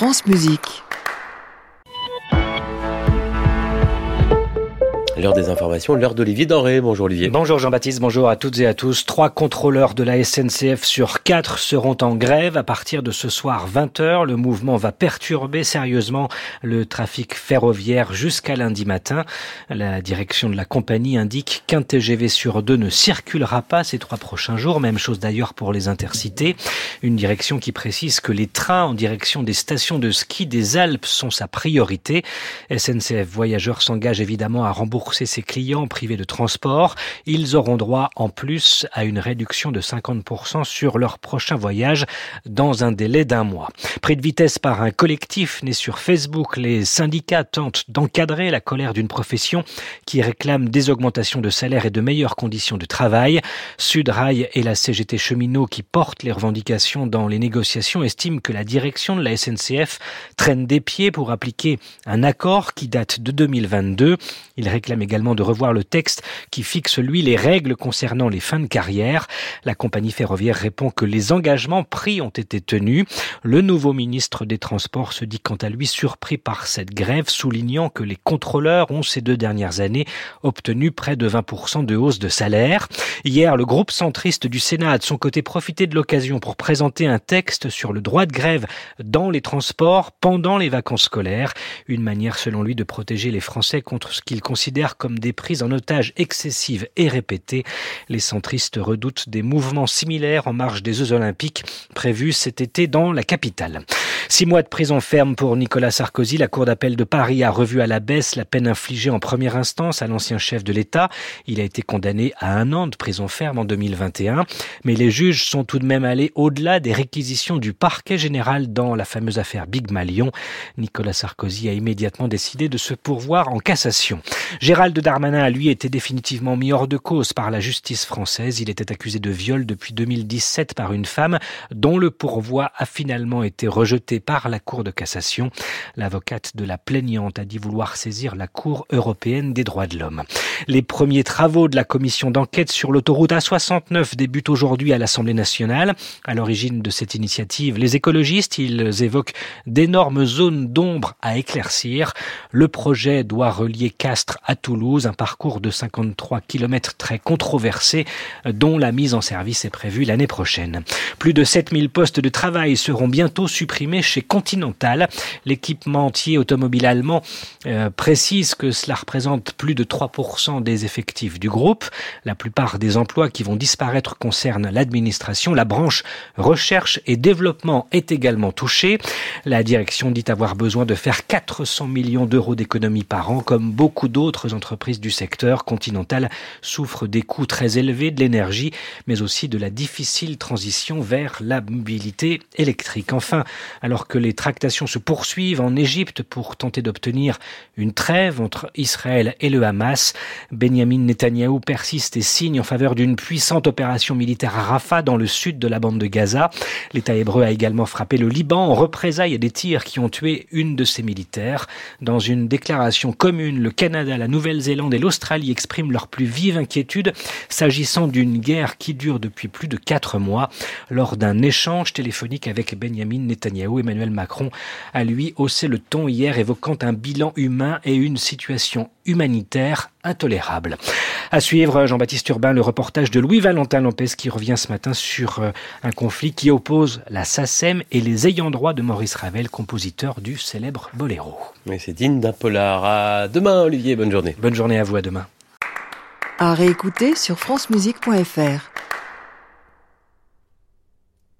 France Musique. L'heure des informations, l'heure d'Olivier Doré. Bonjour Olivier. Bonjour Jean-Baptiste, bonjour à toutes et à tous. Trois contrôleurs de la SNCF sur quatre seront en grève à partir de ce soir 20h. Le mouvement va perturber sérieusement le trafic ferroviaire jusqu'à lundi matin. La direction de la compagnie indique qu'un TGV sur deux ne circulera pas ces trois prochains jours. Même chose d'ailleurs pour les intercités. Une direction qui précise que les trains en direction des stations de ski des Alpes sont sa priorité. SNCF Voyageurs s'engage évidemment à rembourser ses clients privés de transport. Ils auront droit en plus à une réduction de 50% sur leur prochain voyage dans un délai d'un mois. Pris de vitesse par un collectif né sur Facebook, les syndicats tentent d'encadrer la colère d'une profession qui réclame des augmentations de salaire et de meilleures conditions de travail. Sudrail et la CGT cheminot qui portent les revendications dans les négociations estiment que la direction de la SNCF traîne des pieds pour appliquer un accord qui date de 2022. Il réclame également de revoir le texte qui fixe, lui, les règles concernant les fins de carrière. La compagnie ferroviaire répond que les engagements pris ont été tenus. Le nouveau ministre des Transports se dit quant à lui surpris par cette grève, soulignant que les contrôleurs ont ces deux dernières années obtenu près de 20% de hausse de salaire. Hier, le groupe centriste du Sénat a de son côté profité de l'occasion pour présenter un texte sur le droit de grève dans les transports pendant les vacances scolaires. Une manière, selon lui, de protéger les Français contre ce qu'il considère comme des prises en otage excessives et répétées. Les centristes redoutent des mouvements similaires en marge des Jeux Olympiques prévus cet été dans la capitale. Six mois de prison ferme pour Nicolas Sarkozy. La Cour d'appel de Paris a revu à la baisse la peine infligée en première instance à l'ancien chef de l'État. Il a été condamné à un an de prison ferme en 2021. Mais les juges sont tout de même allés au-delà des réquisitions du parquet général dans la fameuse affaire Big Malion. Nicolas Sarkozy a immédiatement décidé de se pourvoir en cassation. Gérald Darmanin a lui été définitivement mis hors de cause par la justice française. Il était accusé de viol depuis 2017 par une femme dont le pourvoi a finalement été rejeté par la Cour de cassation. L'avocate de la plaignante a dit vouloir saisir la Cour européenne des droits de l'homme. Les premiers travaux de la commission d'enquête sur l'autoroute A69 débutent aujourd'hui à l'Assemblée nationale. À l'origine de cette initiative, les écologistes, ils évoquent d'énormes zones d'ombre à éclaircir. Le projet doit relier Castres à Toulouse, un parcours de 53 km très controversé dont la mise en service est prévue l'année prochaine. Plus de 7000 postes de travail seront bientôt supprimés chez Continental. L'équipementier automobile allemand euh, précise que cela représente plus de 3% des effectifs du groupe. La plupart des emplois qui vont disparaître concernent l'administration. La branche recherche et développement est également touchée. La direction dit avoir besoin de faire 400 millions d'euros d'économies par an, comme beaucoup d'autres entreprises du secteur. Continental souffre des coûts très élevés de l'énergie, mais aussi de la difficile transition vers la mobilité électrique. Enfin, alors que les tractations se poursuivent en Égypte pour tenter d'obtenir une trêve entre Israël et le Hamas, Benjamin Netanyahou persiste et signe en faveur d'une puissante opération militaire à Rafah dans le sud de la bande de Gaza. L'État hébreu a également frappé le Liban en représailles à des tirs qui ont tué une de ses militaires. Dans une déclaration commune, le Canada, la Nouvelle-Zélande et l'Australie expriment leur plus vive inquiétude s'agissant d'une guerre qui dure depuis plus de quatre mois. Lors d'un échange téléphonique avec Benjamin Netanyahou, Emmanuel Macron a lui haussé le ton hier évoquant un bilan humain et une situation humanitaire intolérable. À suivre, Jean-Baptiste Urbain, le reportage de Louis-Valentin Lopez qui revient ce matin sur euh, un conflit qui oppose la SACEM et les ayants droit de Maurice Ravel, compositeur du célèbre Boléro. Mais c'est digne d'un polar. À demain, Olivier. Bonne journée. Bonne journée à vous. À demain. À réécouter sur francemusique.fr.